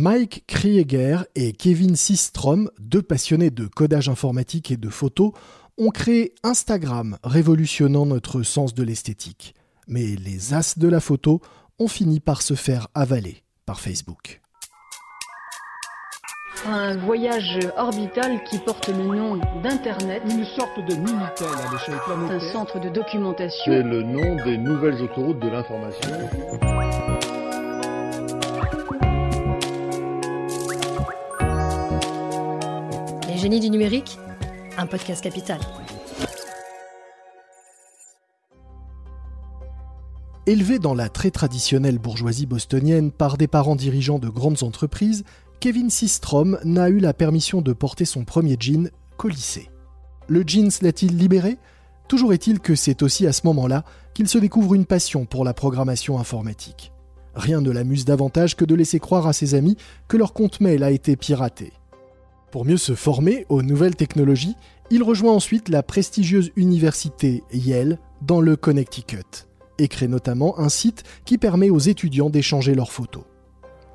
Mike Krieger et Kevin Systrom, deux passionnés de codage informatique et de photos, ont créé Instagram, révolutionnant notre sens de l'esthétique. Mais les as de la photo ont fini par se faire avaler par Facebook. Un voyage orbital qui porte le nom d'Internet. Une sorte de Minitel à l'échelle planétaire. Un centre de documentation. C'est le nom des nouvelles autoroutes de l'information. Les génies du numérique, un podcast capital. Élevé dans la très traditionnelle bourgeoisie bostonienne par des parents dirigeants de grandes entreprises, Kevin Systrom n'a eu la permission de porter son premier jean qu'au lycée. Le jeans l'a-t-il libéré? Toujours est-il que c'est aussi à ce moment-là qu'il se découvre une passion pour la programmation informatique. Rien ne l'amuse davantage que de laisser croire à ses amis que leur compte mail a été piraté. Pour mieux se former aux nouvelles technologies, il rejoint ensuite la prestigieuse université Yale dans le Connecticut et crée notamment un site qui permet aux étudiants d'échanger leurs photos.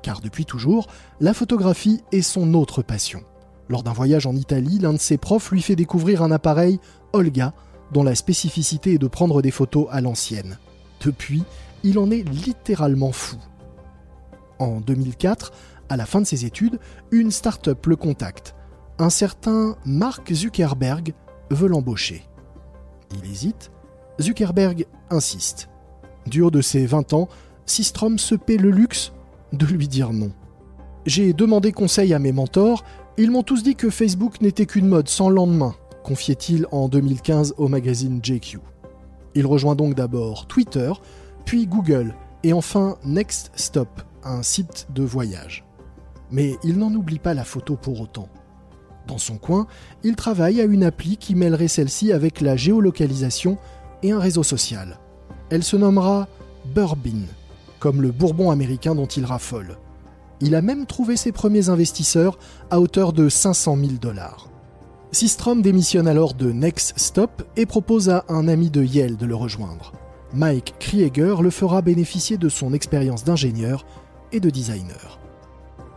Car depuis toujours, la photographie est son autre passion. Lors d'un voyage en Italie, l'un de ses profs lui fait découvrir un appareil Olga dont la spécificité est de prendre des photos à l'ancienne. Depuis, il en est littéralement fou. En 2004, à la fin de ses études, une start-up le contacte. Un certain Mark Zuckerberg veut l'embaucher. Il hésite. Zuckerberg insiste. Du haut de ses 20 ans, Systrom se paie le luxe de lui dire non. J'ai demandé conseil à mes mentors, ils m'ont tous dit que Facebook n'était qu'une mode sans lendemain, confiait-il en 2015 au magazine JQ. Il rejoint donc d'abord Twitter, puis Google, et enfin Next Stop, un site de voyage. Mais il n'en oublie pas la photo pour autant. Dans son coin, il travaille à une appli qui mêlerait celle-ci avec la géolocalisation et un réseau social. Elle se nommera Burbin, comme le bourbon américain dont il raffole. Il a même trouvé ses premiers investisseurs à hauteur de 500 000 dollars. Systrom démissionne alors de Next Stop et propose à un ami de Yale de le rejoindre. Mike Krieger le fera bénéficier de son expérience d'ingénieur et de designer.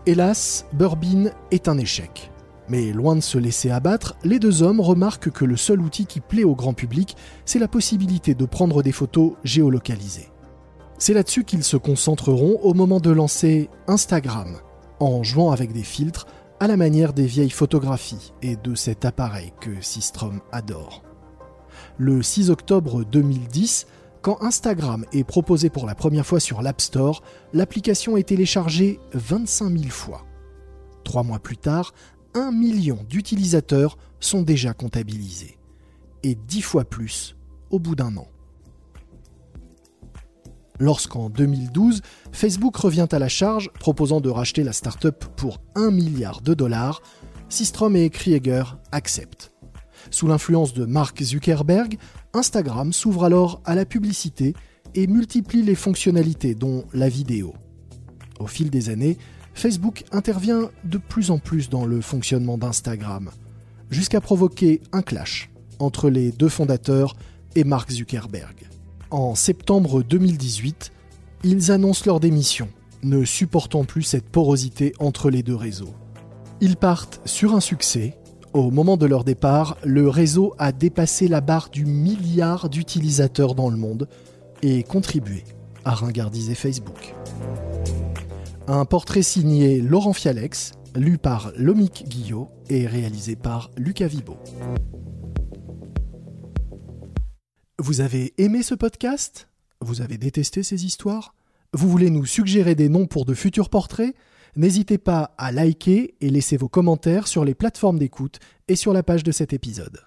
Hélas, Burbin est un échec. Mais loin de se laisser abattre, les deux hommes remarquent que le seul outil qui plaît au grand public, c'est la possibilité de prendre des photos géolocalisées. C'est là-dessus qu'ils se concentreront au moment de lancer Instagram, en jouant avec des filtres à la manière des vieilles photographies et de cet appareil que Systrom adore. Le 6 octobre 2010, quand Instagram est proposé pour la première fois sur l'App Store, l'application est téléchargée 25 000 fois. Trois mois plus tard, un million d'utilisateurs sont déjà comptabilisés. Et dix fois plus au bout d'un an. Lorsqu'en 2012, Facebook revient à la charge proposant de racheter la start-up pour 1 milliard de dollars, Systrom et Krieger acceptent. Sous l'influence de Mark Zuckerberg, Instagram s'ouvre alors à la publicité et multiplie les fonctionnalités, dont la vidéo. Au fil des années, Facebook intervient de plus en plus dans le fonctionnement d'Instagram, jusqu'à provoquer un clash entre les deux fondateurs et Mark Zuckerberg. En septembre 2018, ils annoncent leur démission, ne supportant plus cette porosité entre les deux réseaux. Ils partent sur un succès au moment de leur départ, le réseau a dépassé la barre du milliard d'utilisateurs dans le monde et contribué à ringardiser Facebook. Un portrait signé Laurent Fialex, lu par Lomic Guillot et réalisé par Lucas Vibo. Vous avez aimé ce podcast? Vous avez détesté ces histoires? Vous voulez nous suggérer des noms pour de futurs portraits? N'hésitez pas à liker et laisser vos commentaires sur les plateformes d'écoute et sur la page de cet épisode.